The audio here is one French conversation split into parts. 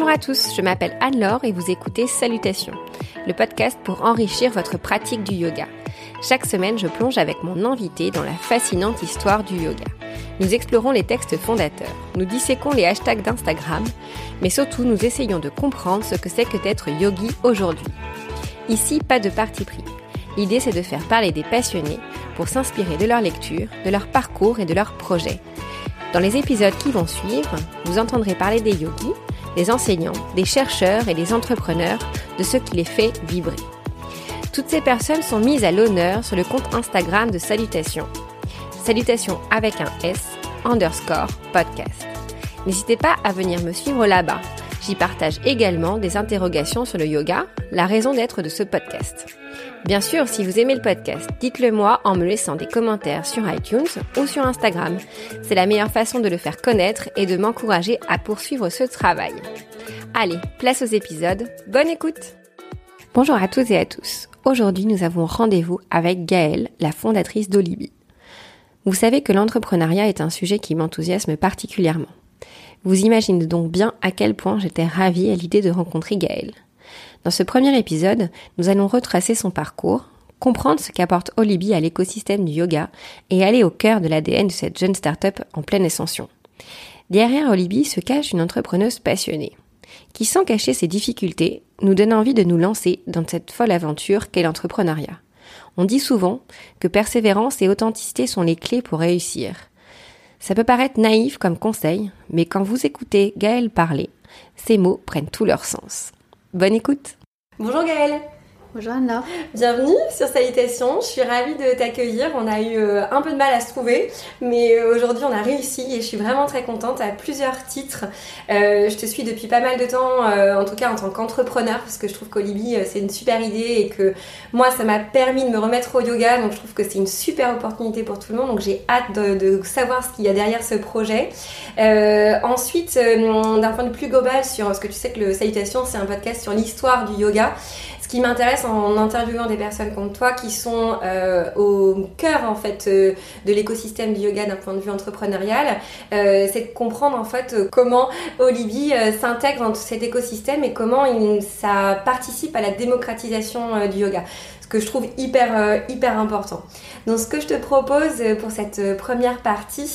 Bonjour à tous, je m'appelle Anne-Laure et vous écoutez Salutations, le podcast pour enrichir votre pratique du yoga. Chaque semaine, je plonge avec mon invité dans la fascinante histoire du yoga. Nous explorons les textes fondateurs, nous disséquons les hashtags d'Instagram, mais surtout nous essayons de comprendre ce que c'est que d'être yogi aujourd'hui. Ici, pas de parti pris. L'idée, c'est de faire parler des passionnés pour s'inspirer de leur lecture, de leur parcours et de leurs projets. Dans les épisodes qui vont suivre, vous entendrez parler des yogis, des enseignants, des chercheurs et des entrepreneurs, de ce qui les fait vibrer. Toutes ces personnes sont mises à l'honneur sur le compte Instagram de Salutations. Salutations avec un S, underscore podcast. N'hésitez pas à venir me suivre là-bas. J'y partage également des interrogations sur le yoga, la raison d'être de ce podcast. Bien sûr, si vous aimez le podcast, dites-le moi en me laissant des commentaires sur iTunes ou sur Instagram. C'est la meilleure façon de le faire connaître et de m'encourager à poursuivre ce travail. Allez, place aux épisodes. Bonne écoute Bonjour à toutes et à tous. Aujourd'hui, nous avons rendez-vous avec Gaëlle, la fondatrice d'Olibi. Vous savez que l'entrepreneuriat est un sujet qui m'enthousiasme particulièrement. Vous imaginez donc bien à quel point j'étais ravie à l'idée de rencontrer Gaëlle. Dans ce premier épisode, nous allons retracer son parcours, comprendre ce qu'apporte Olibi à l'écosystème du yoga et aller au cœur de l'ADN de cette jeune start-up en pleine ascension. Derrière Olibi se cache une entrepreneuse passionnée, qui sans cacher ses difficultés, nous donne envie de nous lancer dans cette folle aventure qu'est l'entrepreneuriat. On dit souvent que persévérance et authenticité sont les clés pour réussir. Ça peut paraître naïf comme conseil, mais quand vous écoutez Gaëlle parler, ces mots prennent tout leur sens. Bonne écoute. Bonjour Gaëlle Bonjour Anna. Bienvenue sur Salutations. Je suis ravie de t'accueillir. On a eu euh, un peu de mal à se trouver, mais euh, aujourd'hui on a réussi et je suis vraiment très contente à plusieurs titres. Euh, je te suis depuis pas mal de temps, en tout cas en tant qu'entrepreneur, parce que je trouve qu'Olibi c'est une super idée et que moi ça m'a permis de me remettre au yoga, donc je trouve que c'est une super opportunité pour tout le monde. Donc j'ai hâte de, savoir ce qu'il y a derrière ce projet. ensuite, d'un point de vue plus global sur, parce que tu sais que le Salutations c'est un podcast sur l'histoire du yoga qui m'intéresse en interviewant des personnes comme toi qui sont euh, au cœur en fait euh, de l'écosystème du yoga d'un point de vue entrepreneurial, euh, c'est de comprendre en fait comment Olibi s'intègre dans cet écosystème et comment ça participe à la démocratisation du yoga que je trouve hyper, euh, hyper important. Donc ce que je te propose pour cette euh, première partie,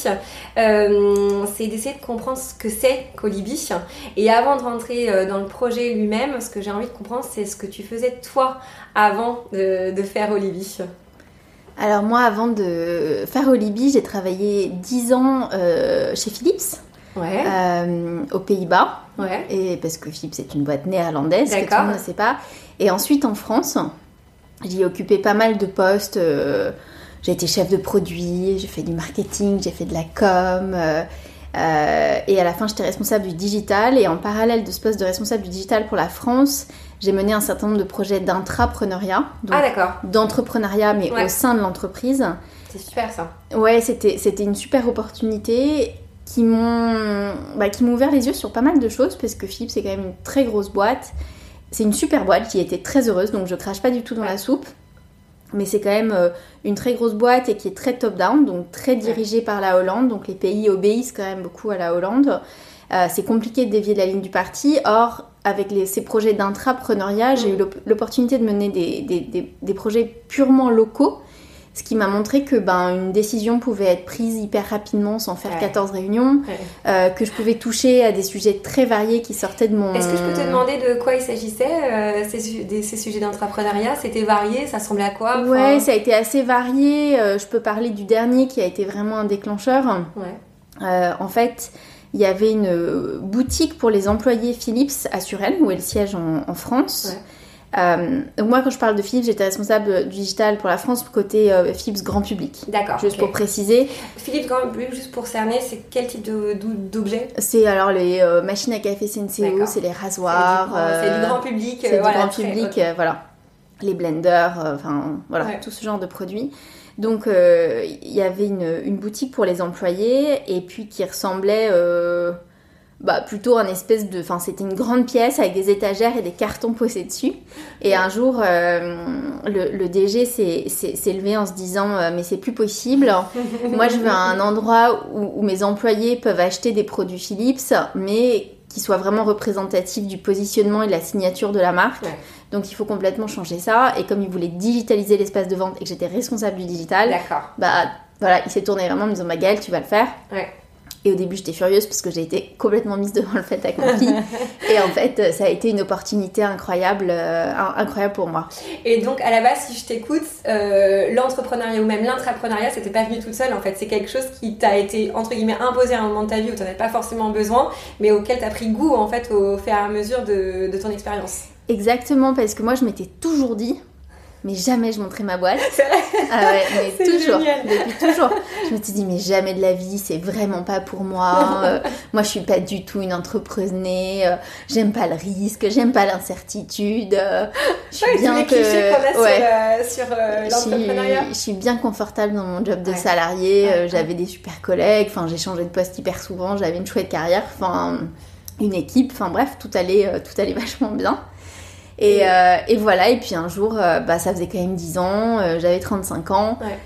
euh, c'est d'essayer de comprendre ce que c'est Colibi. Et avant de rentrer dans le projet lui-même, ce que j'ai envie de comprendre, c'est ce que tu faisais toi avant de, faire Olibi. Alors moi, avant de faire Olibi, j'ai travaillé 10 ans chez Philips. Ouais. aux Pays-Bas. Ouais. Et parce que Philips est une boîte néerlandaise, que tout le monde ne sait pas. Et ensuite en France. J'ai occupé pas mal de postes. Euh, j'ai été chef de produit, j'ai fait du marketing, j'ai fait de la com. Euh, euh, et à la fin, j'étais responsable du digital. Et en parallèle de ce poste de responsable du digital pour la France, j'ai mené un certain nombre de projets d'intrapreneuriat. Ah, d'accord. D'entrepreneuriat, mais au sein de l'entreprise. C'est super ça. Ouais, c'était, c'était une super opportunité qui m'ont, bah, qui m'ont ouvert les yeux sur pas mal de choses parce que Philips c'est quand même une très grosse boîte c'est une super boîte qui était très heureuse, donc je crache pas du tout dans la soupe. Mais c'est quand même euh, une très grosse boîte et qui est très top-down, donc très dirigée par la Hollande. Donc les pays obéissent quand même beaucoup à la Hollande. Euh, c'est compliqué de dévier de la ligne du parti. Or, avec ces projets d'intrapreneuriat, j'ai eu l'opportunité de mener des, projets purement locaux ce qui m'a montré que ben, une décision pouvait être prise hyper rapidement sans faire 14 réunions, euh, que je pouvais toucher à des sujets très variés qui sortaient de mon... Est-ce que je peux te demander de quoi il s'agissait, euh, ces, ces, sujets d'entrepreneuriat? C'était varié, ça ressemblait à quoi? Ouais, ça a été assez varié. Euh, je peux parler du dernier qui a été vraiment un déclencheur. en fait, il y avait une boutique pour les employés Philips à Suresnes, où est le siège en, en France. Euh, donc moi, quand je parle de Philips, j'étais responsable du digital pour la France côté euh, Philips grand public. D'accord. Juste pour préciser. Philips grand public, juste pour cerner, c'est quel type d'objet? C'est alors les euh, machines à café CNCO, c'est les rasoirs. C'est du, grand public. C'est du grand public, voilà. Les blenders, enfin voilà, tout ce genre de produits. Donc il y avait une, une, boutique pour les employés et puis qui ressemblait bah, plutôt un espèce de. Enfin, c'était une grande pièce avec des étagères et des cartons posés dessus. Et un jour, euh, le, le, DG s'est levé en se disant euh, Mais c'est plus possible. Moi, je veux un endroit où, mes employés peuvent acheter des produits Philips, mais qui soit vraiment représentatif du positionnement et de la signature de la marque. Ouais. Donc il faut complètement changer ça. Et comme il voulait digitaliser l'espace de vente et que j'étais responsable du digital, bah voilà, il s'est tourné vraiment en me disant bah Gaëlle, tu vas le faire. Ouais. Et au début, j'étais furieuse parce que j'ai été complètement mise devant le fait accompli. et en fait, ça a été une opportunité incroyable, euh, in- incroyable pour moi. Et donc, à la base, si je t'écoute, euh, l'entrepreneuriat ou même l'intrapreneuriat, c'était pas venu toute seule en fait. C'est quelque chose qui t'a été, entre guillemets, imposé à un moment de ta vie où tu avais pas forcément besoin, mais auquel tu as pris goût en fait au fur et à mesure de, de ton expérience. Exactement, parce que moi, je m'étais toujours dit, mais jamais je montrais ma boîte. C'est vrai Ah ouais, mais C'est toujours, génial. depuis toujours. Je me suis dit, mais jamais de la vie, c'est vraiment pas pour moi. Euh, moi, je suis pas du tout une entrepreneuse. euh, j'aime pas le risque, j'aime pas l'incertitude. euh, je suis Ouais, bien que. ouais. sur, euh, sur euh, Je suis, l'entrepreneuriat. je suis bien confortable dans mon job de Ouais. salarié. J'avais des super collègues. Enfin, j'ai changé de poste hyper souvent. J'avais une chouette carrière. Enfin, une équipe. Enfin, bref, tout allait, tout allait vachement bien. Et, euh, et voilà. Et puis un jour, euh, bah, ça faisait quand même 10 ans. euh, J'avais 35 ans. Ouais.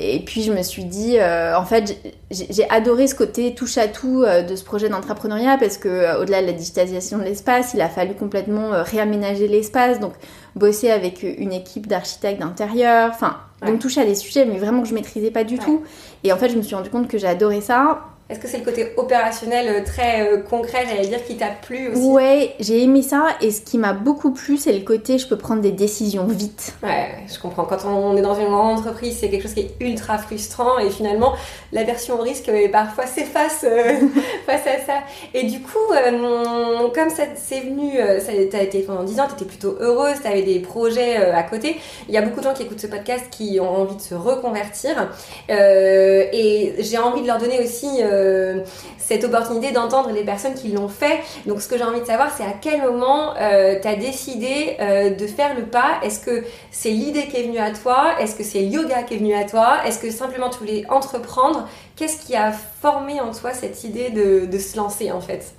Et puis je me suis dit, euh, en fait, j'ai adoré ce côté touche à tout de ce projet d'entrepreneuriat parce que au-delà de la digitalisation de l'espace, il a fallu complètement réaménager l'espace, donc bosser avec une équipe d'architectes d'intérieur, enfin, Ouais. donc toucher à des sujets mais vraiment que je maîtrisais pas du Ouais. tout. Et en fait, je me suis rendu compte que adoré ça. Est-ce que c'est le côté opérationnel euh, très euh, concret, j'allais dire, qui t'a plu aussi? Ouais, j'ai aimé ça et ce qui m'a beaucoup plu, c'est le côté je peux prendre des décisions vite. Ouais, je comprends. Quand on est dans une grande entreprise, c'est quelque chose qui est ultra frustrant et finalement, la version risque parfois s'efface euh, face à ça. Et du coup, euh, comme ça c'est venu, ça t'as été pendant 10 ans, t'étais plutôt heureuse, t'avais des projets euh, à côté. Il y a beaucoup de gens qui écoutent ce podcast qui ont envie de se reconvertir et j'ai envie de leur donner aussi euh, cette opportunité d'entendre les personnes qui l'ont fait. Donc, ce que j'ai envie de savoir, c'est à quel moment euh, tu as décidé euh, de faire le pas? Est-ce que c'est l'idée qui est venue à toi? Est-ce que c'est le yoga qui est venu à toi? Est-ce que simplement tu voulais entreprendre? Qu'est-ce qui a formé en toi cette idée de, de se lancer en fait?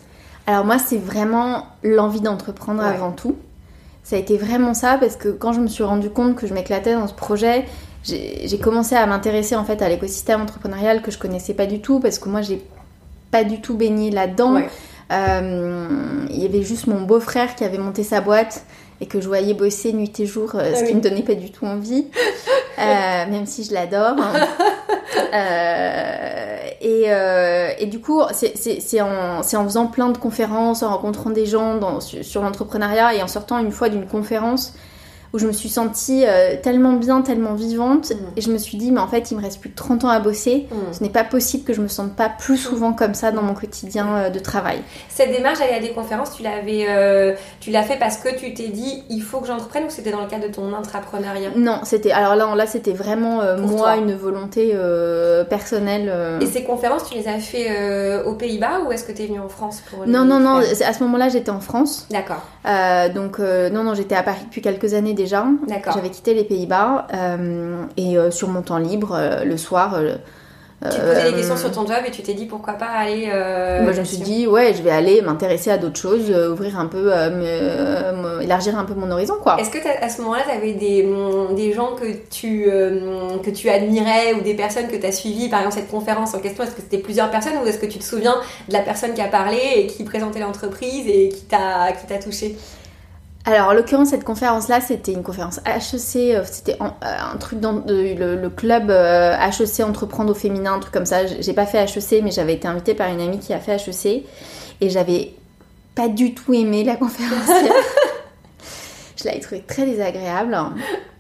Alors moi, c'est vraiment l'envie d'entreprendre Ouais. avant tout. Ça a été vraiment ça parce que quand je me suis rendu compte que je m'éclatais dans ce projet, j'ai commencé à m'intéresser en fait à l'écosystème entrepreneurial que je connaissais pas du tout parce que moi j'ai pas du tout baigné là-dedans. Ouais. Euh, il y avait juste mon beau-frère qui avait monté sa boîte et que je voyais bosser nuit et jour, euh, Ah ce oui. qui me donnait pas du tout envie, Euh, même si je l'adore. hein. Et, et du coup, c'est- en, faisant plein de conférences, en rencontrant des gens dans- sur, sur l'entrepreneuriat et en sortant une fois d'une conférence où je me suis sentie euh, tellement bien, tellement vivante. Mhm. Et je me suis dit, mais en fait, il me reste plus de 30 ans à bosser. Hmm. Ce n'est pas possible que je me sente pas plus souvent comme ça dans mon quotidien euh, de travail. Cette démarche d'aller à des conférences, tu l'avais, euh, tu l'as fait parce que tu t'es dit il faut que j'entreprenne ou c'était dans le cadre de ton intrapreneuriat? Non, c'était alors là, là c'était vraiment moi toi. une volonté personnelle. Et ces conférences, tu les as fait aux Pays-Bas ou est-ce que tu es venue en France pour les Non, non, non. À ce moment-là, j'étais en France. D'accord, donc non, non, j'étais à Paris depuis quelques années déjà. d'accord. J'avais quitté les Pays-Bas euh, et euh, sur mon temps libre, euh, le soir. Tu te posais des questions sur ton job et tu t'es dit pourquoi pas aller. Moi, je me suis dit, ouais, je vais aller m'intéresser à d'autres choses, ouvrir un peu, me- élargir un peu mon horizon, quoi. Est-ce que à ce moment-là, tu avais des, hum, des gens que tu, que tu admirais ou des personnes que tu as suivies, par exemple cette conférence en question Est-ce que c'était plusieurs personnes ou est-ce que tu te souviens de la personne qui a parlé et qui présentait l'entreprise et qui t'a qui t'a touché? Alors, en l'occurrence, cette conférence-là, c'était une conférence HEC, euh, c'était euh, un truc dans de- le, le club euh, HEC Entreprendre au féminin, un truc comme ça. J'ai pas fait HEC, mais j'avais été invitée par une amie qui a fait HEC et j'avais pas du tout aimé la conférencière. Je l'avais trouvée très désagréable.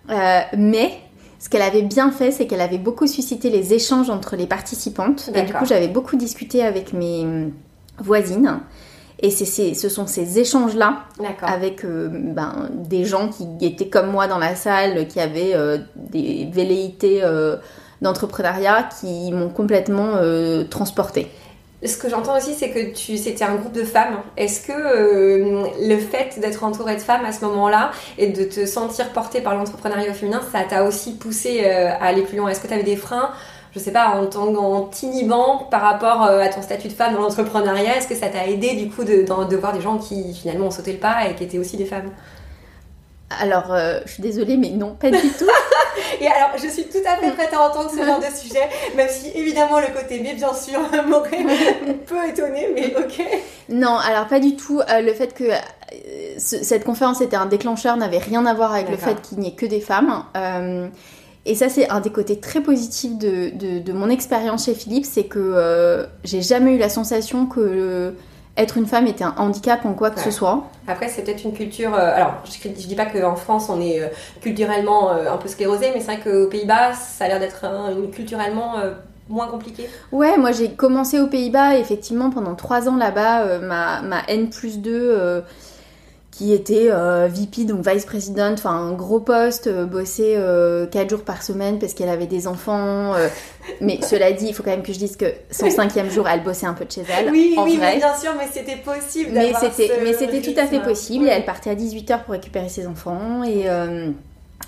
Euh, mais ce qu'elle avait bien fait, c'est qu'elle avait beaucoup suscité les échanges entre les participantes. Et du coup, j'avais beaucoup discuté avec mes hum, voisines. Et c'est ces- ce sont ces échanges-là avec euh, ben, des gens qui étaient comme moi dans la salle, qui avaient euh, des velléités euh, d'entrepreneuriat qui m'ont complètement transportée. Ce que j'entends aussi, c'est que tu, c'était un groupe de femmes. Est-ce que euh, le fait d'être entourée de femmes à ce moment-là et de te sentir portée par l'entrepreneuriat féminin, ça t'a aussi poussé euh, à aller plus loin? Est-ce que tu avais des freins je sais pas, en, tant- en t'inhibant par rapport euh, à ton statut de femme dans l'entrepreneuriat, est-ce que ça t'a aidé du coup de, voir des gens qui finalement ont sauté le pas et qui étaient aussi des femmes? Alors, euh, je suis désolée, mais non, pas du tout. Et alors, je suis tout à fait prête à entendre ce genre de sujet, même si évidemment le côté mais bien sûr m'aurait peu étonné, mais ok. Non, alors pas du tout. Euh, le fait que euh, cette conférence était un déclencheur n'avait rien à voir avec le fait qu'il n'y ait que des femmes. Euh, et ça, c'est un des côtés très positifs de, de, mon expérience chez Philippe, c'est que j'ai jamais eu la sensation que être une femme était un handicap en quoi que ce soit. Après, c'est peut-être une culture. alors, je, ne dis pas qu'en France, on est culturellement un peu sclérosé, mais c'est vrai qu'aux Pays-Bas, ça a l'air d'être culturellement moins compliqué Ouais, moi j'ai commencé aux Pays-Bas, effectivement, pendant trois ans là-bas, euh, ma, ma, N plus 2, euh, qui était euh, VP, donc vice-présidente, enfin un gros poste, bossait quatre jours par semaine parce qu'elle avait des enfants. mais cela dit, il faut quand même que je dise que son cinquième jour, elle bossait un peu de chez elle. Oui, oui, bien sûr, mais c'était possible. Mais c'était, mais c'était tout à fait possible. Et elle partait à 18h pour récupérer ses enfants. Et.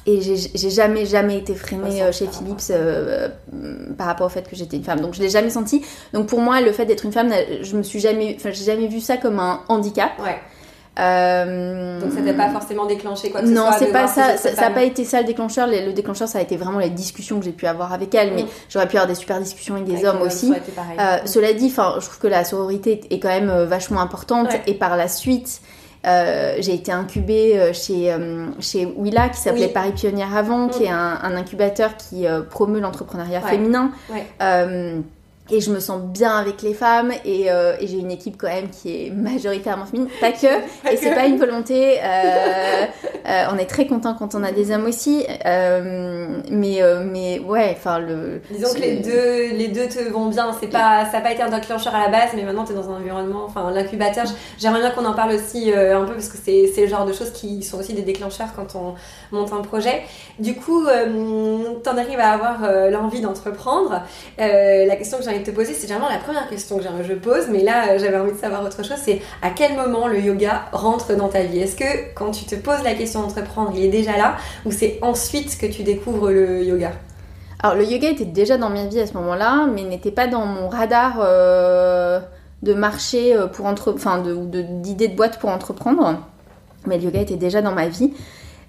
Et j'ai jamais, jamais été freinée euh, chez Philips euh, par rapport au fait que j'étais une femme. Donc je l'ai jamais senti. Donc pour moi, le fait d'être une femme, je me suis jamais, enfin j'ai jamais vu ça comme un handicap. Ouais. Euh... Donc ça t'a pas forcément déclenché quoi que Non, c'est pas ça. Ça n'a pas été ça le déclencheur. Le, déclencheur, ça a été vraiment les discussions que j'ai pu avoir avec elle. Mais mm. j'aurais pu avoir des super discussions avec des hommes aussi. Euh, cela dit, enfin, je trouve que la sororité est quand même vachement importante. Et par la suite. Euh, j'ai été incubée euh, chez, euh, chez Willa, qui s'appelait Paris Pionnière avant, qui mm. est un, un incubateur qui promeut l'entrepreneuriat féminin. Et je me sens bien avec les femmes et, et j'ai une équipe quand même qui est majoritairement féminine, pas que, et c'est pas une volonté. on est très content quand on a des hommes aussi, mais mais ouais, enfin le. Disons que les deux les deux te vont bien. C'est pas ça n'a pas été un déclencheur à la base, mais maintenant tu es dans un environnement, enfin l'incubateur. J'aimerais bien qu'on en parle aussi un peu parce que c'est le genre de choses qui sont aussi des déclencheurs quand on monte un projet. Du coup, t'en arrives à avoir l'envie d'entreprendre. la question que j'ai te poser, c'est généralement la première question que je pose, mais là j'avais envie de savoir autre chose, c'est à quel moment le yoga rentre dans ta vie? Est-ce que quand tu te poses la question d'entreprendre, il est déjà là, ou c'est ensuite que tu découvres le yoga? Alors le yoga était déjà dans ma vie à ce moment-là, mais n'était pas dans mon radar euh, de marché euh, pour entre... enfin d'idées de, de boîte pour entreprendre, mais le yoga était déjà dans ma vie.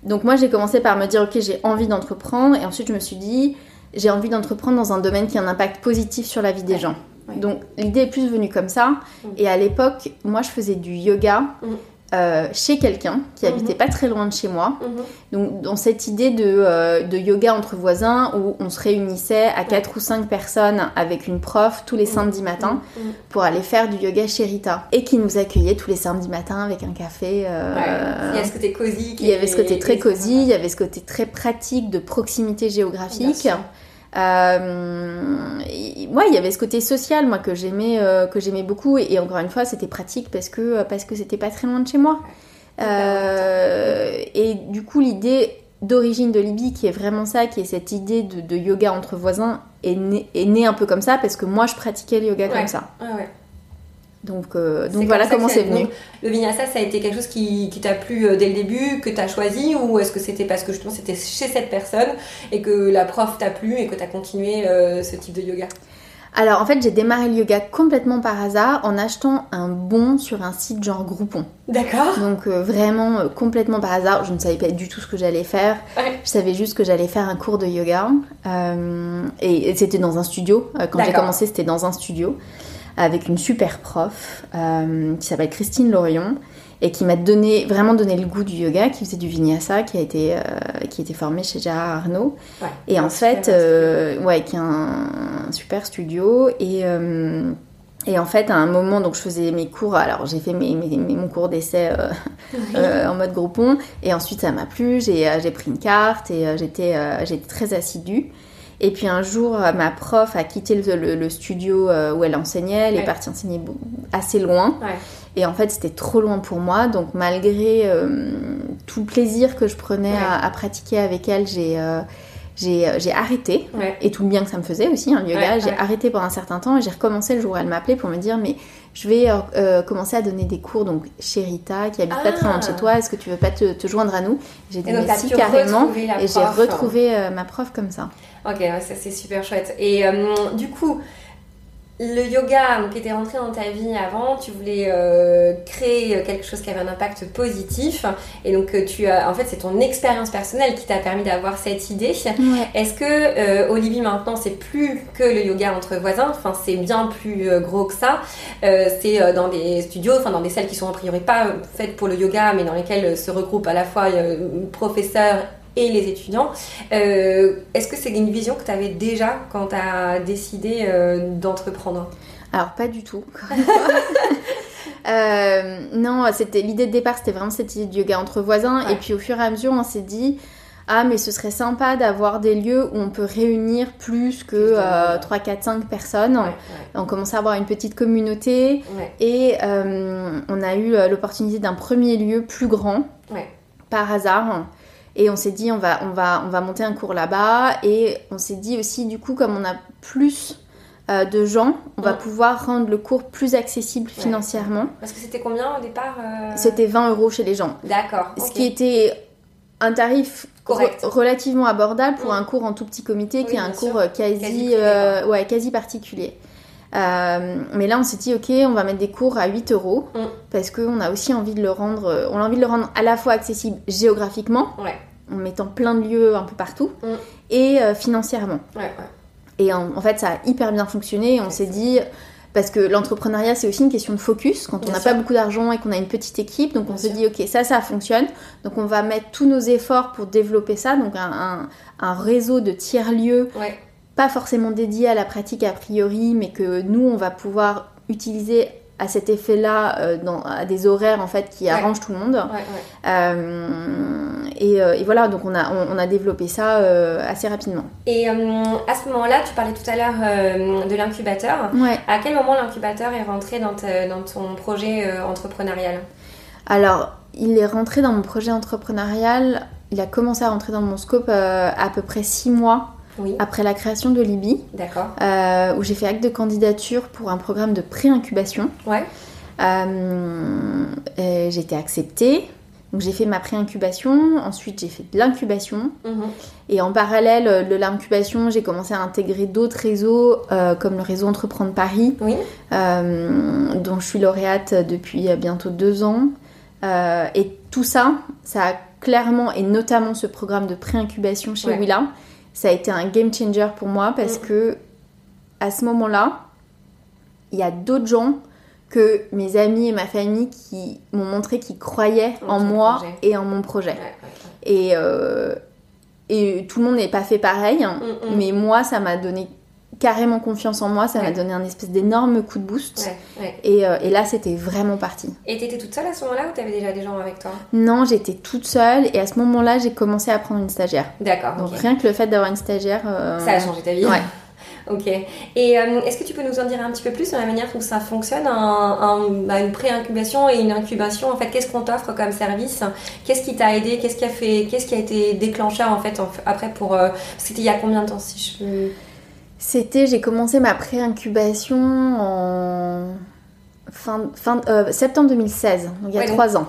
Donc moi j'ai commencé par me dire ok j'ai envie d'entreprendre et ensuite je me suis dit j'ai envie d'entreprendre dans un domaine qui a un impact positif sur la vie des gens. Donc l'idée est plus venue comme ça. Mm. Et à l'époque, moi je faisais du yoga. Mm. Euh, chez quelqu'un qui habitait mm-hmm. pas très loin de chez moi. Mm-hmm. Donc dans cette idée de, euh, de, yoga entre voisins où on se réunissait à 4 ou 5 personnes avec une prof tous les mm. samedis matins pour aller faire du yoga chez Rita. Et qui nous accueillait tous les samedis matins avec un café. Euh, il y a ce côté cosy. Il y avait ce côté très cosy, il y avait ce côté très pratique de proximité géographique. Euh, ouais, il y avait ce côté social, moi, que j'aimais, euh, que j'aimais beaucoup. Et, encore une fois, c'était pratique parce que parce que c'était pas très loin de chez moi. Euh, et du coup, l'idée d'origine de Libye, qui est vraiment ça, qui est cette idée de, yoga entre voisins, est née, est née un peu comme ça parce que moi, je pratiquais le yoga comme ça. Ouais, donc, euh, donc voilà comment c'est venu. Le vinyasa, ça a été quelque chose qui, qui t'a plu euh, dès le début, que t'as choisi, ou est-ce que c'était parce que justement c'était chez cette personne et que la prof t'a plu et que t'as continué euh, ce type de yoga? Alors en fait j'ai démarré le yoga complètement par hasard en achetant un bon sur un site genre Groupon. D'accord. Donc vraiment complètement par hasard, je ne savais pas du tout ce que j'allais faire. Je savais juste que j'allais faire un cours de yoga et, et c'était dans un studio. quand j'ai commencé c'était dans un studio avec une super prof euh, qui s'appelle Christine Lorion et qui m'a donné vraiment donné le goût du yoga, qui faisait du vinyasa, qui a été euh, qui était formé chez Gérard Arnaud. et en fait, euh, ouais, qui a un, super studio. Et et en fait, à un moment, donc je faisais mes cours, alors j'ai fait mes, mon cours d'essai en mode groupon, et ensuite ça m'a plu, j'ai pris une carte et j'étais j'étais très assidue. Et puis un jour, euh, ma prof a quitté le, studio euh, où elle enseignait, elle est partie enseigner assez loin. Et en fait, c'était trop loin pour moi. Donc malgré euh, tout le plaisir que je prenais à, pratiquer avec elle, j'ai... j'ai arrêté et tout le bien que ça me faisait aussi, hein, le yoga. j'ai arrêté pendant un certain temps et j'ai recommencé le jour où elle m'appelait pour me dire mais je vais commencer à donner des cours donc chez Rita qui habite pas très loin de chez ah. toi. Est-ce que tu veux pas te, joindre à nous? J'ai dit merci carrément et j'ai retrouvé ma prof comme ça. Ok, ça c'est super chouette. Et euh, du coup, le yoga qui était rentré dans ta vie avant, tu voulais euh, créer quelque chose qui avait un impact positif. Et donc, euh, tu as, en fait, c'est ton expérience personnelle qui t'a permis d'avoir cette idée. Est-ce que euh, Olivier, maintenant, c'est plus que le yoga entre voisins? Enfin, c'est bien plus gros que ça. c'est dans des studios, enfin, dans des salles qui sont a priori pas faites pour le yoga, mais dans lesquelles se regroupent à la fois professeurs et les étudiants. Euh, est-ce que c'est une vision que tu avais déjà quand tu as décidé euh, d'entreprendre? Alors pas du tout. euh, non, c'était l'idée de départ, c'était vraiment cette idée de yoga entre voisins. Et puis au fur et à mesure, on s'est dit, ah mais ce serait sympa d'avoir des lieux où on peut réunir plus que 3, 4, 5 personnes. On commençait à avoir une petite communauté et euh, on a eu l'opportunité d'un premier lieu plus grand par hasard. Et on s'est dit, on va, on, va, on va monter un cours là-bas. Et on s'est dit aussi, du coup, comme on a plus euh, de gens, on va pouvoir rendre le cours plus accessible financièrement. Parce que c'était combien au départ euh C'était 20 euros chez les gens. D'accord. Ce qui était un tarif relativement abordable pour un cours en tout petit comité qui est un cours quasi, quasi, euh, ouais, quasi particulier. Mais là, on s'est dit, ok, on va mettre des cours à 8 euros mm. parce qu'on a aussi envie de le rendre, on a envie de le rendre à la fois accessible géographiquement, en mettant plein de lieux un peu partout, mm. et financièrement. Et en, fait, ça a hyper bien fonctionné. on s'est dit, parce que l'entrepreneuriat, c'est aussi une question de focus. Quand on n'a pas beaucoup d'argent et qu'on a une petite équipe, donc on se dit, ok, ça, ça fonctionne. Donc on va mettre tous nos efforts pour développer ça. Donc un, réseau de tiers-lieux, pas forcément dédié à la pratique a priori, mais que nous, on va pouvoir utiliser à cet effet-là euh, à des horaires en fait qui arrangent tout le monde. Euh, euh, et, voilà, donc on a, on, a développé ça assez rapidement. Et à ce moment-là, tu parlais tout à l'heure de l'incubateur. À quel moment l'incubateur est rentré dans, dans ton projet entrepreneurial? Alors, il est rentré dans mon projet entrepreneurial, il a commencé à rentrer dans mon scope à peu près six mois après la création de Libye, euh, où j'ai fait acte de candidature pour un programme de pré-incubation. Ouais. Euh, j'ai été acceptée. Donc j'ai fait ma pré-incubation, ensuite j'ai fait de l'incubation. Mhm. Et en parallèle de l'incubation, j'ai commencé à intégrer d'autres réseaux euh, comme le réseau Entreprendre Paris, dont je suis lauréate depuis bientôt deux ans. et tout ça, ça a clairement, et notamment ce programme de pré-incubation chez Willa, ça a été un game changer pour moi parce mm. que à ce moment-là, il y a d'autres gens que mes amis et ma famille qui m'ont montré qu'ils croyaient en, moi et en mon projet. Et, euh, et tout le monde n'est pas fait pareil, hein. mm, mm. mais moi, ça m'a donné carrément confiance en moi, ça m'a donné un espèce d'énorme coup de boost. Et, euh, et, là, c'était vraiment parti. Et t'étais toute seule à ce moment-là ou t'avais déjà des gens avec toi? Non, j'étais toute seule et à ce moment-là, j'ai commencé à prendre une stagiagne. D'accord. Donc rien que le fait d'avoir une stagiaire. Euh, ça a changé ta vie Ouais. Ok. Et euh, est-ce que tu peux nous en dire un petit peu plus sur la manière dont ça fonctionne, un, bah, une pré-incubation et une incubation En fait, qu'est-ce qu'on t'offre comme service? Qu'est-ce qui t'a aidé? Qu'est-ce qui a fait Qu'est-ce qui a été déclencheur en fait après pour C'était il y a combien de temps si je c'était, j'ai commencé ma pré-incubation en fin, fin euh, septembre 2016, donc il y a trois ans.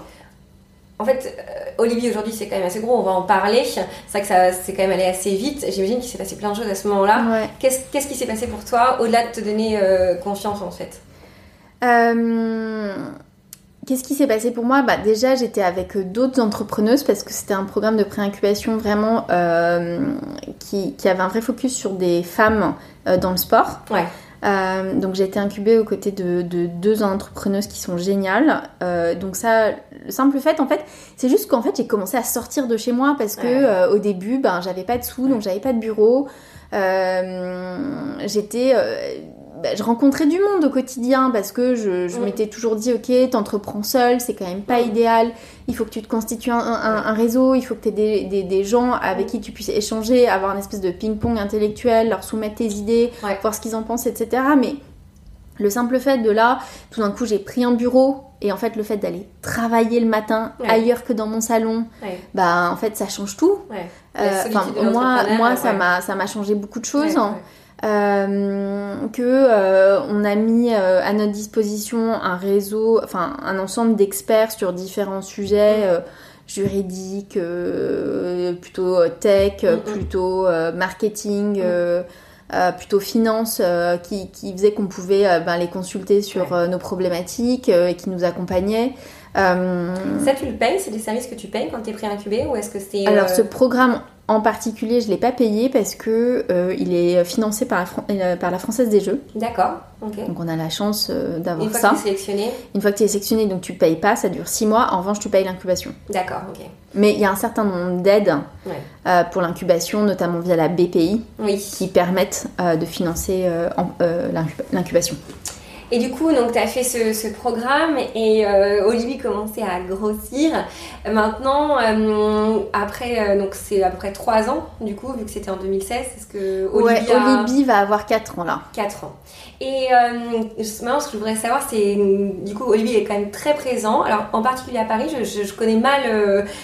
En fait, euh, Olivier aujourd'hui c'est quand même assez gros, on va en parler. C'est vrai que ça c'est quand même allé assez vite. J'imagine qu'il s'est passé plein de choses à ce moment-là. Qu'est-ce, qui s'est passé pour toi au-delà de te donner euh, confiance en fait? Qu'est-ce qui s'est passé pour moi? Bah, Déjà, j'étais avec d'autres entrepreneuses parce que c'était un programme de pré-incubation vraiment euh, qui, avait un vrai focus sur des femmes euh, dans le sport. Ouais. Euh, donc j'ai été incubée aux côtés de, deux entrepreneuses qui sont géniales. donc ça, le simple fait, en fait, c'est juste qu'en fait j'ai commencé à sortir de chez moi parce que au début, ben j'avais pas de sous, donc j'avais pas de bureau. j'étais bah, je rencontrais du monde au quotidien parce que je, je m'étais toujours dit ok t'entreprends seul c'est quand même pas idéal. Il faut que tu te constitues un, un, réseau il faut que tu aies des, des, des, gens avec qui tu puisses échanger avoir une espèce de ping-pong intellectuel leur soumettre tes idées voir ce qu'ils en pensent etc mais le simple fait de là tout d'un coup j'ai pris un bureau et en fait le fait d'aller travailler le matin ailleurs que dans mon salon bah en fait ça change tout. Euh, moi moi ça m'a ça m'a changé beaucoup de choses euh, que euh, on a mis euh, à notre disposition un réseau, enfin un ensemble d'experts sur différents sujets juridiques, plutôt tech, plutôt marketing. euh, plutôt finance euh, qui, qui faisait qu'on pouvait euh, ben, les consulter sur euh, nos problématiques euh, et qui nous accompagnaient. Euh, Ça, tu le payes? C'est des services que tu payes quand tu es pré-incubé ou est-ce que c'est. alors euh, ce programme en particulier, je l'ai pas payé parce que euh, il est financé par la, Fran- euh, par la Française des Jeux. D'accord. Donc on a la chance euh, Une d'avoir fois ça. que tu es sélectionné, Une fois que tu es sélectionné, donc tu payes pas, ça dure 6 mois. En revanche, tu payes l'incubation. d'accord, ok. Mais il y a un certain nombre d'aides Ouais. euh, pour l'incubation, notamment via la BPI, Oui. qui permettent euh, de financer euh, euh, l'incubation. Et du coup, donc tu as fait ce, ce programme et euh, Olivier commençait à grossir. Maintenant, euh, après, euh, donc c'est à peu près 3 ans, du coup, vu que c'était en 2016, est-ce que Ouais, Olivier a va avoir 4 ans là. 4 ans. Et maintenant, ce que je voudrais savoir, c'est du coup, Olivier est quand même très présent. Alors, en particulier à Paris, je, je- je connais mal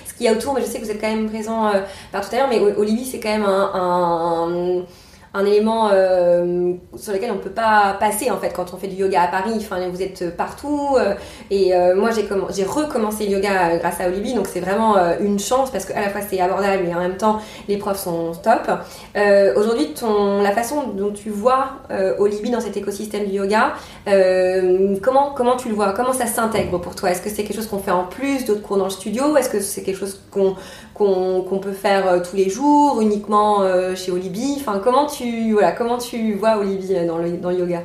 ce qu'il y a autour, mais je sais que vous êtes quand même présent euh, partout ailleurs. Mais O- Olivier, c'est quand même un, un, un élément euh, sur lequel on ne peut pas passer en fait quand on fait du yoga à Paris. Enfin, vous êtes partout. euh, et euh, moi, j'ai commen- j'ai recommencé le yoga grâce à Olivier, donc c'est vraiment une chance parce qu'à la fois c'est abordable et en même temps les profs sont top. Aujourd'hui, la façon dont tu vois Olivier dans cet écosystème du yoga, comment, comment tu le vois? Comment ça s'intègre pour toi? Est-ce que c'est quelque chose qu'on fait en plus d'autres cours dans le studio? Est-ce que c'est quelque chose qu'on qu'on peut faire euh, tous les jours, uniquement euh, chez Olivier Enfin, comment tu, voilà, comment tu vois Olivier dans le, dans le yoga?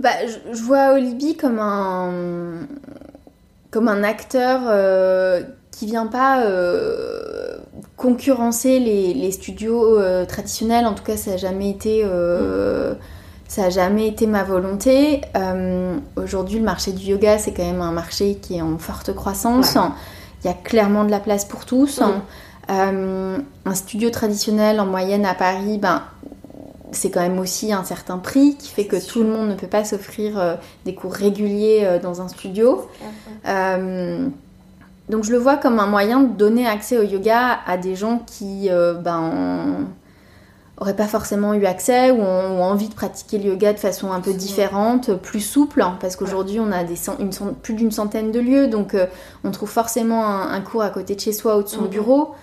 Bah, je, je vois Olibi comme un, comme un acteur euh, qui vient pas euh, concurrencer les, les studios euh, traditionnels. En tout cas, ça n'a jamais été. euh, Ça a jamais été ma volonté. Euh, Aujourd'hui, le marché du yoga, c'est quand même un marché qui est en forte croissance. Ouais. Il y a clairement de la place pour tous. Mhm. Euh, un studio traditionnel en moyenne à Paris, ben, c'est quand même aussi un certain prix qui fait que tout le monde ne peut pas s'offrir euh, des cours réguliers euh, dans un studio. Donc je le vois comme un moyen de donner accès au yoga à des gens qui ben, auraient pas forcément eu accès ou ont, envie de pratiquer le yoga de façon un peu différente, plus souple, hein, parce qu'aujourd'hui on a des cent- une plus d'une centaine de lieux, donc euh, on trouve forcément un, un cours à côté de chez soi ou de son Mhm. bureau.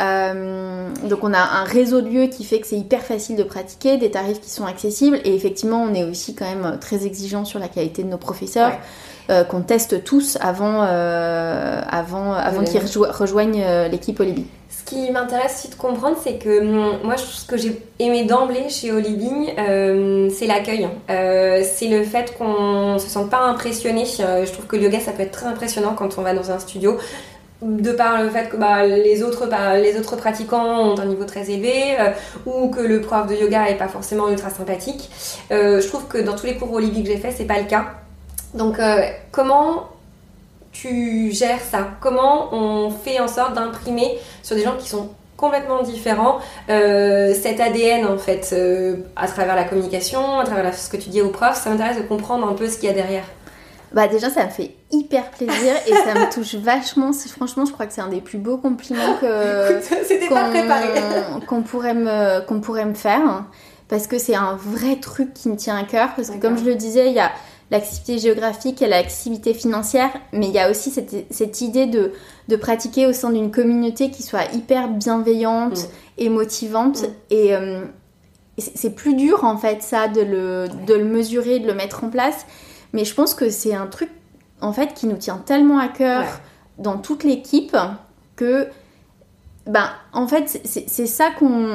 Euh, donc on a un réseau de lieux qui fait que c'est hyper facile de pratiquer, des tarifs qui sont accessibles et effectivement on est aussi quand même très exigeant sur la qualité de nos professeurs Ouais. Euh, qu'on teste tous avant, euh, avant, avant qu'ils rejo- rejoignent euh, l'équipe Olibi. Ce qui m'intéresse aussi de comprendre, c'est que hum, moi, ce que j'ai aimé d'emblée chez euh, c'est l'accueil. Euh, c'est le fait qu'on se sente pas impressionné. Je trouve que le yoga, ça peut être très impressionnant quand on va dans un studio. De par le fait que bah, les, autres, bah, les autres pratiquants ont un niveau très élevé euh, ou que le prof de yoga est pas forcément ultra sympathique. Euh, je trouve que dans tous les cours Olivier que j'ai fait, c'est pas le cas. Donc, euh, comment tu gères ça? Comment on fait en sorte d'imprimer sur des gens qui sont complètement différents euh, cet ADN en fait euh, à travers la communication, à travers la- ce que tu dis aux profs Ça m'intéresse de comprendre un peu ce qu'il y a derrière. Bah déjà ça me fait hyper plaisir et ça me touche vachement. Franchement je crois que c'est un des plus beaux compliments que qu'on pourrait, me, qu'on pourrait me faire. Parce que c'est un vrai truc qui me tient à cœur. Parce que comme je le disais, il y a l'accessibilité géographique et l'accessibilité financière. Mais il y a aussi cette, cette idée de, de pratiquer au sein d'une communauté qui soit hyper bienveillante Mm. et motivante. Mm. Et euh, c'est plus dur en fait ça de le, de le mesurer, de le mettre en place. Mais je pense que c'est un truc en fait qui nous tient tellement à cœur Ouais. dans toute l'équipe que ben, en fait, c'est- ça qu'on.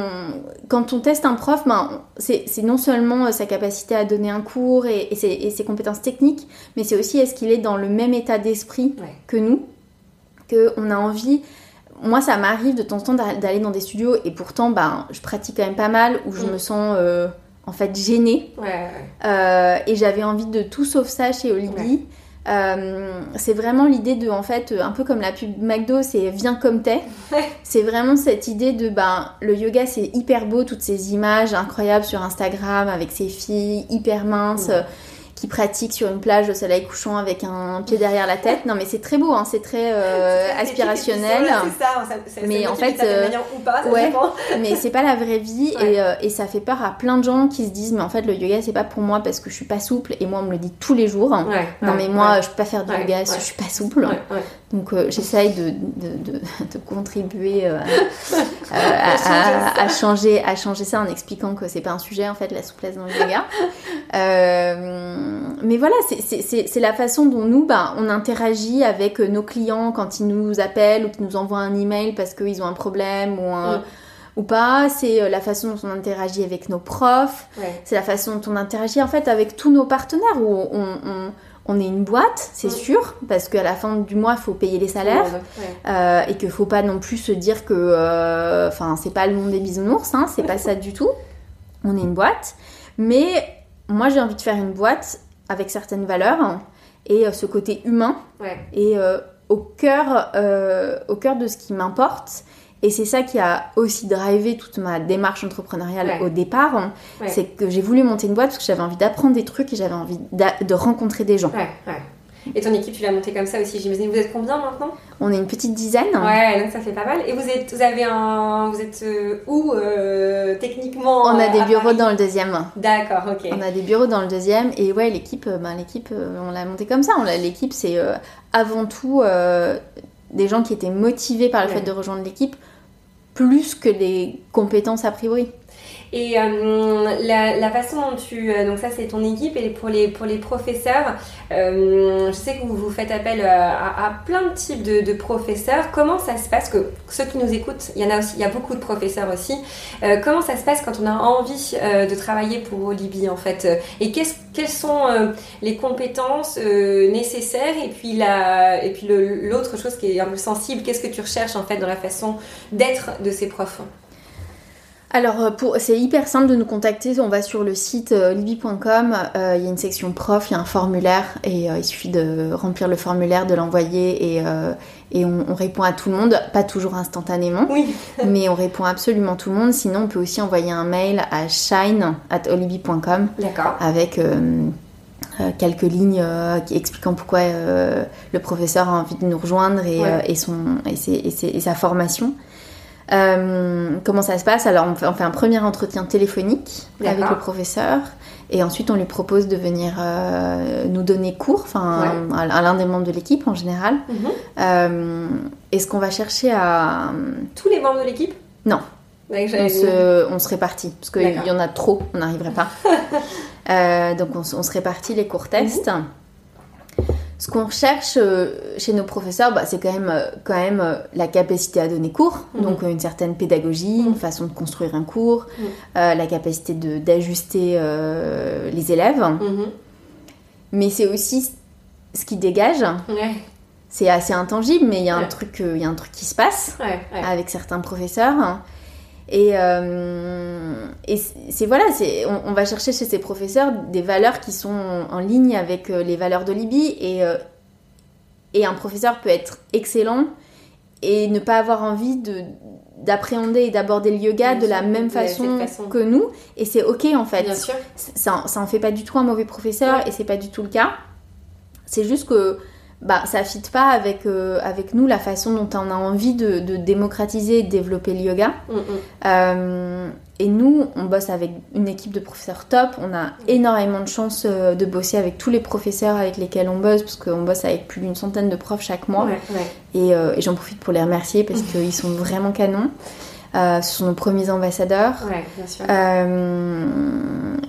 Quand on teste un prof, ben, c'est non seulement euh, sa capacité à donner un cours et, et ses, et ses compétences techniques, mais c'est aussi est-ce qu'il est dans le même état d'esprit Ouais. que nous, qu'on a envie. Moi, ça m'arrive de temps en temps d'a- d'aller dans des studios et pourtant, ben, je pratique quand même pas mal où je Mm. me sens euh, en fait gênée. Ouais, ouais. Euh, et j'avais envie de tout sauf ça chez Olivier. Euh, c'est vraiment l'idée de, en fait, un peu comme la pub McDo, c'est viens comme t'es. C'est vraiment cette idée de, ben, le yoga c'est hyper beau, toutes ces images incroyables sur Instagram avec ces filles hyper minces. Qui pratiquent sur une plage au soleil couchant avec un pied derrière la tête. Non mais c'est très beau, hein, c'est très euh, aspirationnel. C'est ça, ça, ça, Mais en fait, euh, manière ou pas, ça ouais. mais c'est pas la vraie vie Ouais. et, euh, et ça fait peur à plein de gens qui se disent mais en fait le yoga c'est pas pour moi parce que je suis pas souple et moi on me le dit tous les jours. Ouais, Non mais moi je peux pas faire du Ouais, yoga si je suis pas souple. Donc euh, j'essaye de, de, de, de contribuer euh, à, à- à- à changer, à changer ça en expliquant que c'est pas un sujet en fait la souplesse dans le yoga. Euh, mais voilà, c'est- la façon dont nous, bah, on interagit avec nos clients quand ils nous appellent ou qu'ils nous envoient un email parce qu'ils ont un problème ou un... Mm. Ou pas, c'est euh, la façon dont on interagit avec nos profs, Ouais. c'est la façon dont on interagit en fait avec tous nos partenaires où on, on- on est une boîte, c'est sûr, parce qu'à la fin du mois, il faut payer les salaires. Ouais. Euh, et qu'il faut pas non plus se dire que euh, enfin c'est pas le monde des bisounours hein, c'est pas ça du tout. On est une boîte. Mais moi j'ai envie de faire une boîte avec certaines valeurs et euh, ce côté humain. Au cœur euh, au cœur de ce qui m'importe et c'est ça qui a aussi drivé toute ma démarche entrepreneuriale Ouais. au départ Ouais. c'est que j'ai voulu monter une boîte parce que j'avais envie d'apprendre des trucs et j'avais envie de rencontrer des gens Ouais, ouais. Et ton équipe, tu l'as montée comme ça aussi, j'imagine. Vous êtes combien maintenant? On est une petite dizaine Ouais, donc ça fait pas mal. Et vous êtes, vous avez un, vous êtes euh, où euh, techniquement? On a des bureaux Paris? dans le deuxième D'accord, ok. On a des bureaux dans le deuxième et ouais l'équipe, euh, ben, l'équipe, on l'a montée comme ça. L'équipe c'est euh, avant tout des gens qui étaient motivés par le Ouais. fait de rejoindre l'équipe plus que les compétences a priori. Et euh, la, façon dont tu... euh, donc ça, c'est ton équipe. Et pour les, pour les professeurs, euh, je sais que vous, vous faites appel à, plein de types de, professeurs. Comment ça se passe que ceux qui nous écoutent, il y en a aussi, il y a beaucoup de professeurs aussi. Comment ça se passe quand on a envie de travailler pour Olibi, en fait? Et quelles sont les compétences nécessaires? Et puis, la, et puis l'autre chose qui est un peu sensible, qu'est-ce que tu recherches, en fait, dans la façon d'être de ces profs? Alors euh, pour, c'est hyper simple de nous contacter. On va sur le site euh, libby.com. euh, Il y a une section prof, il y a un formulaire et euh, il suffit de remplir le formulaire, de l'envoyer et, et on, on répond à tout le monde, pas toujours instantanément. Oui. mais on répond absolument tout le monde. Sinon, on peut aussi envoyer un mail à shine@olibi.com D'accord. avec euh, euh, quelques lignes expliquant pourquoi le professeur a envie de nous rejoindre et, Ouais. et son, et, ses- et ses- et sa formation. Euh, comment ça se passe? Alors, on fait, on fait un premier entretien téléphonique avec le professeur. Et ensuite, on lui propose de venir euh, nous donner cours, enfin, à, à l'un des membres de l'équipe en général. Mhm. Euh, et ce qu'on va chercher à, Tous les membres de l'équipe? Non. On se, on se répartit, parce qu'il y en a trop, on n'arriverait pas. Euh, donc on, se- on se répartit les cours tests. Ce qu'on recherche euh, chez nos professeurs, bah, c'est quand même, euh, quand même euh, la capacité à donner cours, Mhm. donc une certaine pédagogie, une façon de construire un cours, Mhm. euh, la capacité d'ajuster euh, les élèves. Mhm. Mais c'est aussi ce qui dégage. Ouais, C'est assez intangible, mais il y, a un Ouais. truc, il y a un truc qui se passe ouais. avec certains professeurs. Et, euh, et c'est voilà, on, on va chercher chez ces professeurs des valeurs qui sont en ligne avec euh, les valeurs de Libye. Et, euh, et un professeur peut être excellent et ne pas avoir envie de d'appréhender et d'aborder le yoga Bien de la même de cette façon, façon. que nous. Et c'est ok en fait. Bien sûr. Ça, ça en fait pas du tout un mauvais professeur Ouais. et c'est pas du tout le cas. C'est juste que bah, ça fit pas avec, euh, avec nous la façon dont on a envie de, de démocratiser et de développer le yoga. Mm, mm. Euh, et nous, on bosse avec une équipe de professeurs top. On a énormément de chance euh, de bosser avec tous les professeurs avec lesquels on bosse, parce qu'on bosse avec plus d'une centaine de profs chaque mois. Ouais, ouais. Et, et j'en profite pour les remercier parce qu'ils sont vraiment canons. Euh, ce sont nos premiers ambassadeurs. Ouais, bien sûr. Euh,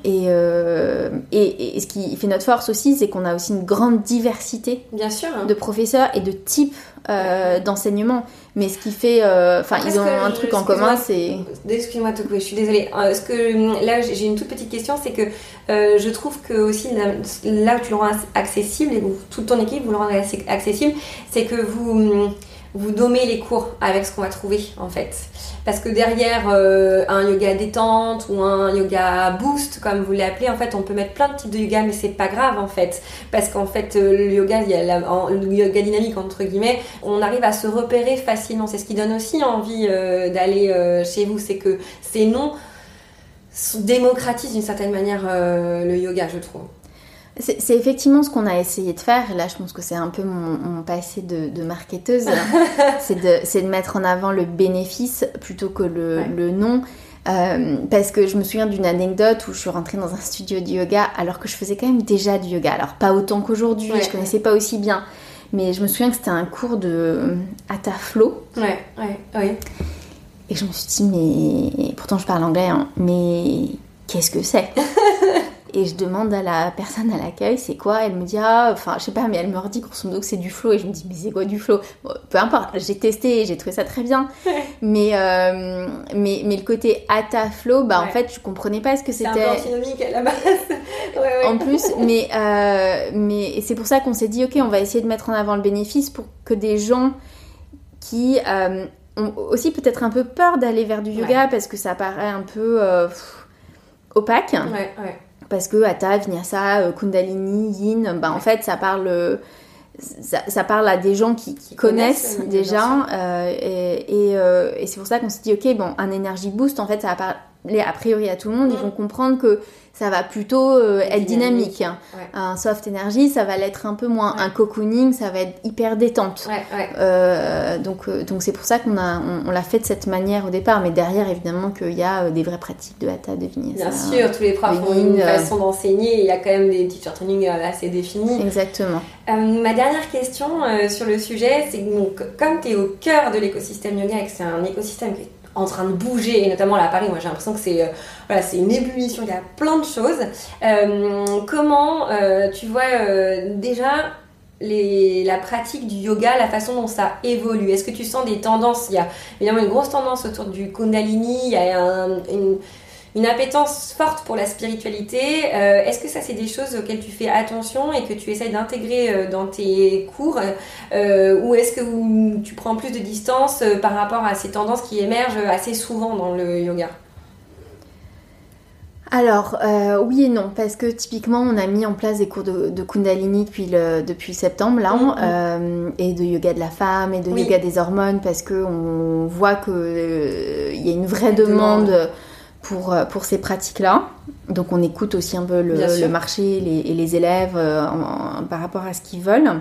et, euh, et, et ce qui fait notre force aussi, c'est qu'on a aussi une grande diversité Bien sûr. hein. de professeurs et de types d'enseignement. Mais ce qui fait, enfin, ils ont un je- truc en commun, c'est Excuse-moi je suis désolée. Ce que, là, j'ai une toute petite question, c'est que je trouve que aussi là, où tu le rends accessible, et où toute ton équipe vous le assez- accessible, c'est que vous, vous nommez les cours avec ce qu'on va trouver en fait. Parce que derrière euh, un yoga détente ou un yoga boost, comme vous l'appelez, en fait, on peut mettre plein de types de yoga, mais c'est pas grave en fait. Parce qu'en fait, euh, le yoga, en- le yoga dynamique entre guillemets, on arrive à se repérer facilement. C'est ce qui donne aussi envie euh, d'aller chez vous, c'est que ces noms démocratisent d'une certaine manière le yoga, je trouve. C'est effectivement ce qu'on a essayé de faire. Et là, je pense que c'est un peu mon, mon passé de, de marketeuse. c'est de, mettre en avant le bénéfice plutôt que le, Ouais. le nom. Euh, parce que je me souviens d'une anecdote où je suis rentrée dans un studio de yoga alors que je faisais quand même déjà du yoga. Alors pas autant qu'aujourd'hui, Ouais. je connaissais pas aussi bien. mais je me souviens que c'était un cours de Hatha Flow. Ouais, ouais, ouais. Et je me suis dit, mais pourtant je parle anglais, hein, mais qu'est-ce que c'est? Et je demande à la personne à l'accueil, c'est quoi? Elle me dit, ah, enfin, je sais pas, mais elle me redit grosso modo que c'est du flow. Et je me dis, mais c'est quoi du flow? Peu importe, j'ai testé et j'ai trouvé ça très bien. mais, euh, mais, mais le côté Hatha flow, bah en fait, je comprenais pas ce que c'était. C'est un peu antinomique à la base. ouais, en plus, mais, euh, mais c'est pour ça qu'on s'est dit, ok, on va essayer de mettre en avant le bénéfice pour que des gens qui euh, ont aussi peut-être un peu peur d'aller vers du yoga parce que ça paraît un peu opaque. Ouais, ouais parce que Hatha, Vinyasa, euh, Kundalini, Yin, bah, en fait ça parle, ça, parle à des gens qui, connaissent, déjà euh, et, euh, et c'est pour ça qu'on s'est dit ok bon un énergie boost en fait ça va parler a priori à tout le monde, ils mm. vont comprendre que ça va plutôt euh, être dynamique. Un soft energy, ça va l'être un peu moins. Un cocooning, ça va être hyper détente. Euh, donc euh, donc c'est pour ça qu'on a on, l'a fait de cette manière au départ, mais derrière évidemment qu'il y a des vraies pratiques de hatha, de vinyasa. Bien sûr, tous les profs ont une façon d'enseigner. Il y a quand même des teacher training assez définis. Exactement. ma dernière question sur le sujet, c'est que comme tu es au cœur de l'écosystème yoga et que c'est un écosystème qui est en train de bouger, et notamment là à Paris, moi j'ai l'impression que c'est euh, une ébullition, il y a plein de choses. Euh, comment euh, tu vois déjà la pratique du yoga, la façon dont ça évolue? Est-ce que tu sens des tendances? Il y a évidemment une grosse tendance autour du Kundalini, il y a un, une une appétence forte pour la spiritualité. Euh, est-ce que ça, c'est des choses auxquelles tu fais attention et que tu essayes d'intégrer euh, dans tes cours euh, Ou est-ce que tu prends plus de distance par rapport à ces tendances qui émergent assez souvent dans le yoga? Alors, oui et non, parce que typiquement, on a mis en place des cours de, Kundalini depuis, le, depuis septembre, là, mm-hmm. et de yoga de la femme, et de yoga des hormones, parce qu'on voit qu'il y a une vraie demande pour, euh, pour ces pratiques-là. Donc on écoute aussi un peu le, marché et les élèves euh, par rapport à ce qu'ils veulent.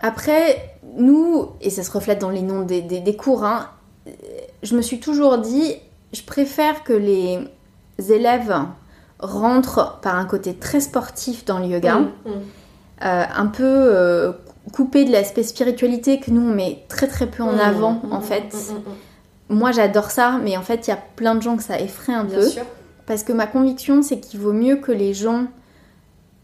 Après, nous, et ça se reflète dans les noms des, des, cours, hein, je me suis toujours dit, je préfère que les élèves rentrent par un côté très sportif dans le yoga, mmh, mmh. Euh, un peu coupé de l'aspect spiritualité que nous on met très très peu en mmh, avant en fait moi j'adore ça, mais en fait il y a plein de gens que ça effraie un peu. Parce que ma conviction c'est qu'il vaut mieux que les gens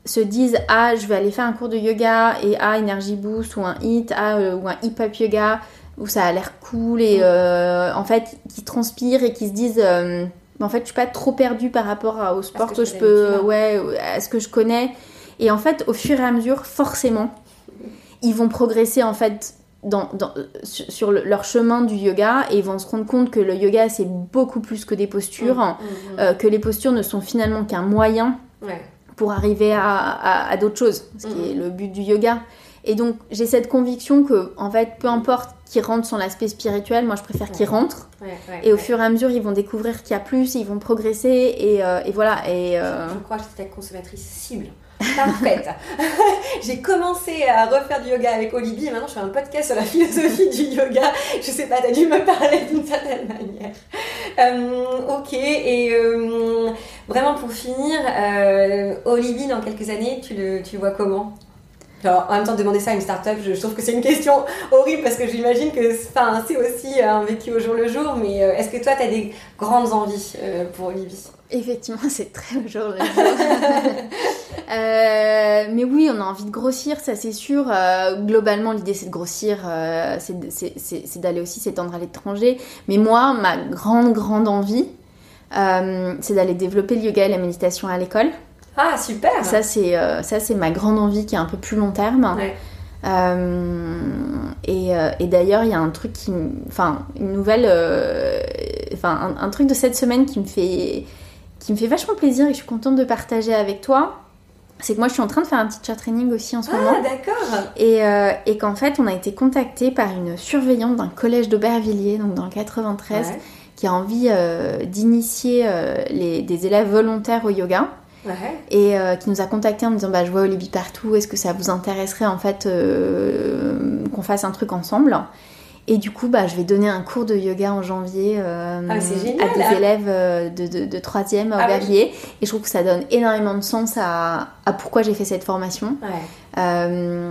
se disent ah je vais aller faire un cours de yoga et ah Energy Boost ou un HIT ah, euh, ou un hip hop yoga où ça a l'air cool et euh, en fait qui transpirent et qui se disent euh, en fait je suis pas trop perdue par rapport au sport que, je peux ouais à ce que je connais. Et en fait au fur et à mesure forcément ils vont progresser en fait dans, sur leur chemin du yoga et ils vont se rendre compte que le yoga c'est beaucoup plus que des postures, mmh, mmh, mmh. Euh, que les postures ne sont finalement qu'un moyen pour arriver à, d'autres choses, ce qui est le but du yoga. Et donc j'ai cette conviction que en fait peu importe qui rentrent sur l'aspect spirituel, moi je préfère qu'ils rentrent. et au fur et à mesure ils vont découvrir qu'il y a plus, ils vont progresser et, euh, voilà. Et, euh, je, crois que j'étais ta consommatrice cible parfaite. j'ai commencé à refaire du yoga avec Olivier et maintenant je fais un podcast sur la philosophie du yoga. Je sais pas, t'as dû me parler d'une certaine manière. Euh, ok, et euh, vraiment pour finir, euh, Olivier dans quelques années, tu le, tu vois comment? En même temps, demander ça à une start-up, je, trouve que c'est une question horrible parce que j'imagine que c'est aussi un vécu au jour le jour. Mais est-ce que toi, tu as des grandes envies pour Olivier Effectivement, c'est très au jour le jour. Euh, mais oui, on a envie de grossir, ça c'est sûr. Euh, globalement, l'idée c'est de grossir, euh, c'est d'aller aussi s'étendre à l'étranger. Mais moi, ma grande, grande envie, c'est d'aller développer le yoga et la méditation à l'école. Ah, super Ça, c'est ma grande envie qui est un peu plus long terme. et, et d'ailleurs, il y a un truc qui. Enfin, une nouvelle. Enfin, un, un, truc de cette semaine qui me fait. qui me fait vachement plaisir et je suis contente de partager avec toi c'est que moi je suis en train de faire un teacher training aussi en ce moment. Ah d'accord. Et, euh, et qu'en fait on a été contacté par une surveillante d'un collège d'Aubervilliers, donc dans le 93, qui a envie euh, d'initier euh, des élèves volontaires au yoga. Et qui nous a contacté en nous disant bah, Je vois Olivier partout, est-ce que ça vous intéresserait en fait qu'on fasse un truc ensemble? Et du coup, bah, je vais donner un cours de yoga en janvier euh, Ah, génial, à des là. élèves euh, de, de, de 3e Ah, au ouais. Verviers. Et je trouve que ça donne énormément de sens à, à pourquoi j'ai fait cette formation. Ouais. Euh,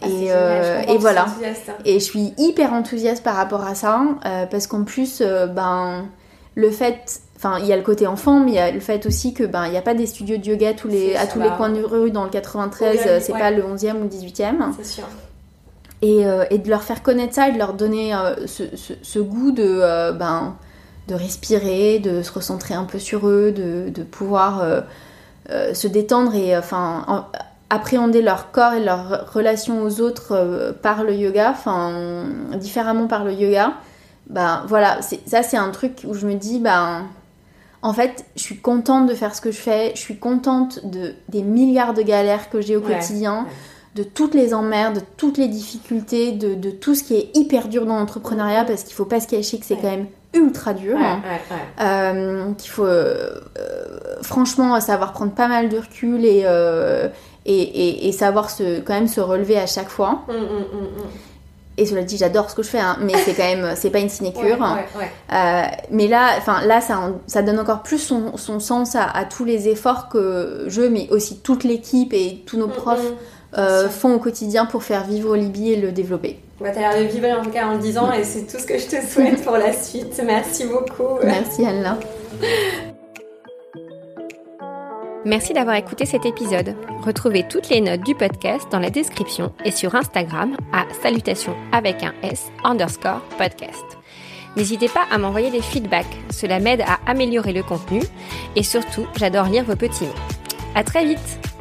Ah, et, génial, euh, et voilà. hein. Et je suis hyper enthousiaste par rapport à ça, euh, parce qu'en plus, euh, ben, le fait, enfin, il y a le côté enfant, mais il y a le fait aussi que ben, il n'y a pas des studios de yoga tous les, à tous les coins de rue dans le 93, au euh, c'est ouais. pas le 11e ou le 18e. C'est sûr. Et, euh, et de leur faire connaître ça et de leur donner euh, ce, ce- ce goût de, euh, ben, de respirer, de se recentrer un peu sur eux, de, de pouvoir se détendre et enfin en- appréhender leur corps et leur relation aux autres par le yoga, enfin différemment par le yoga. Ben voilà, ça c'est un truc où je me dis ben en fait, je suis contente de faire ce que je fais, je suis contente de des milliards de galères que j'ai au Ouais, quotidien, de toutes les emmerdes, de toutes les difficultés, de, de tout ce qui est hyper dur dans l'entrepreneuriat parce qu'il faut pas se cacher que c'est Ouais. quand même ultra dur. Ouais, hein. Euh, qu'il faut euh, franchement savoir prendre pas mal de recul et, euh, et, et- et savoir se, quand même se relever à chaque fois. Hum, hum, hum. Et cela dit, j'adore ce que je fais, hein, mais c'est quand même, c'est pas une sinécure. Ouais, ouais, ouais. Euh, mais là, enfin là, ça, ça donne encore plus son, son sens à, à tous les efforts que je, mais aussi toute l'équipe et tous nos profs euh, font au quotidien pour faire vivre Libye et le développer. Bah, t'as l'air de vibrer en tout cas en le disant et c'est tout ce que je te souhaite pour la suite. Merci beaucoup. Merci Anna. Merci d'avoir écouté cet épisode. Retrouvez toutes les notes du podcast dans la description et sur Instagram à salutation avec un S underscore podcast. N'hésitez pas à m'envoyer des feedbacks, cela m'aide à améliorer le contenu et surtout, j'adore lire vos petits mots. À très vite!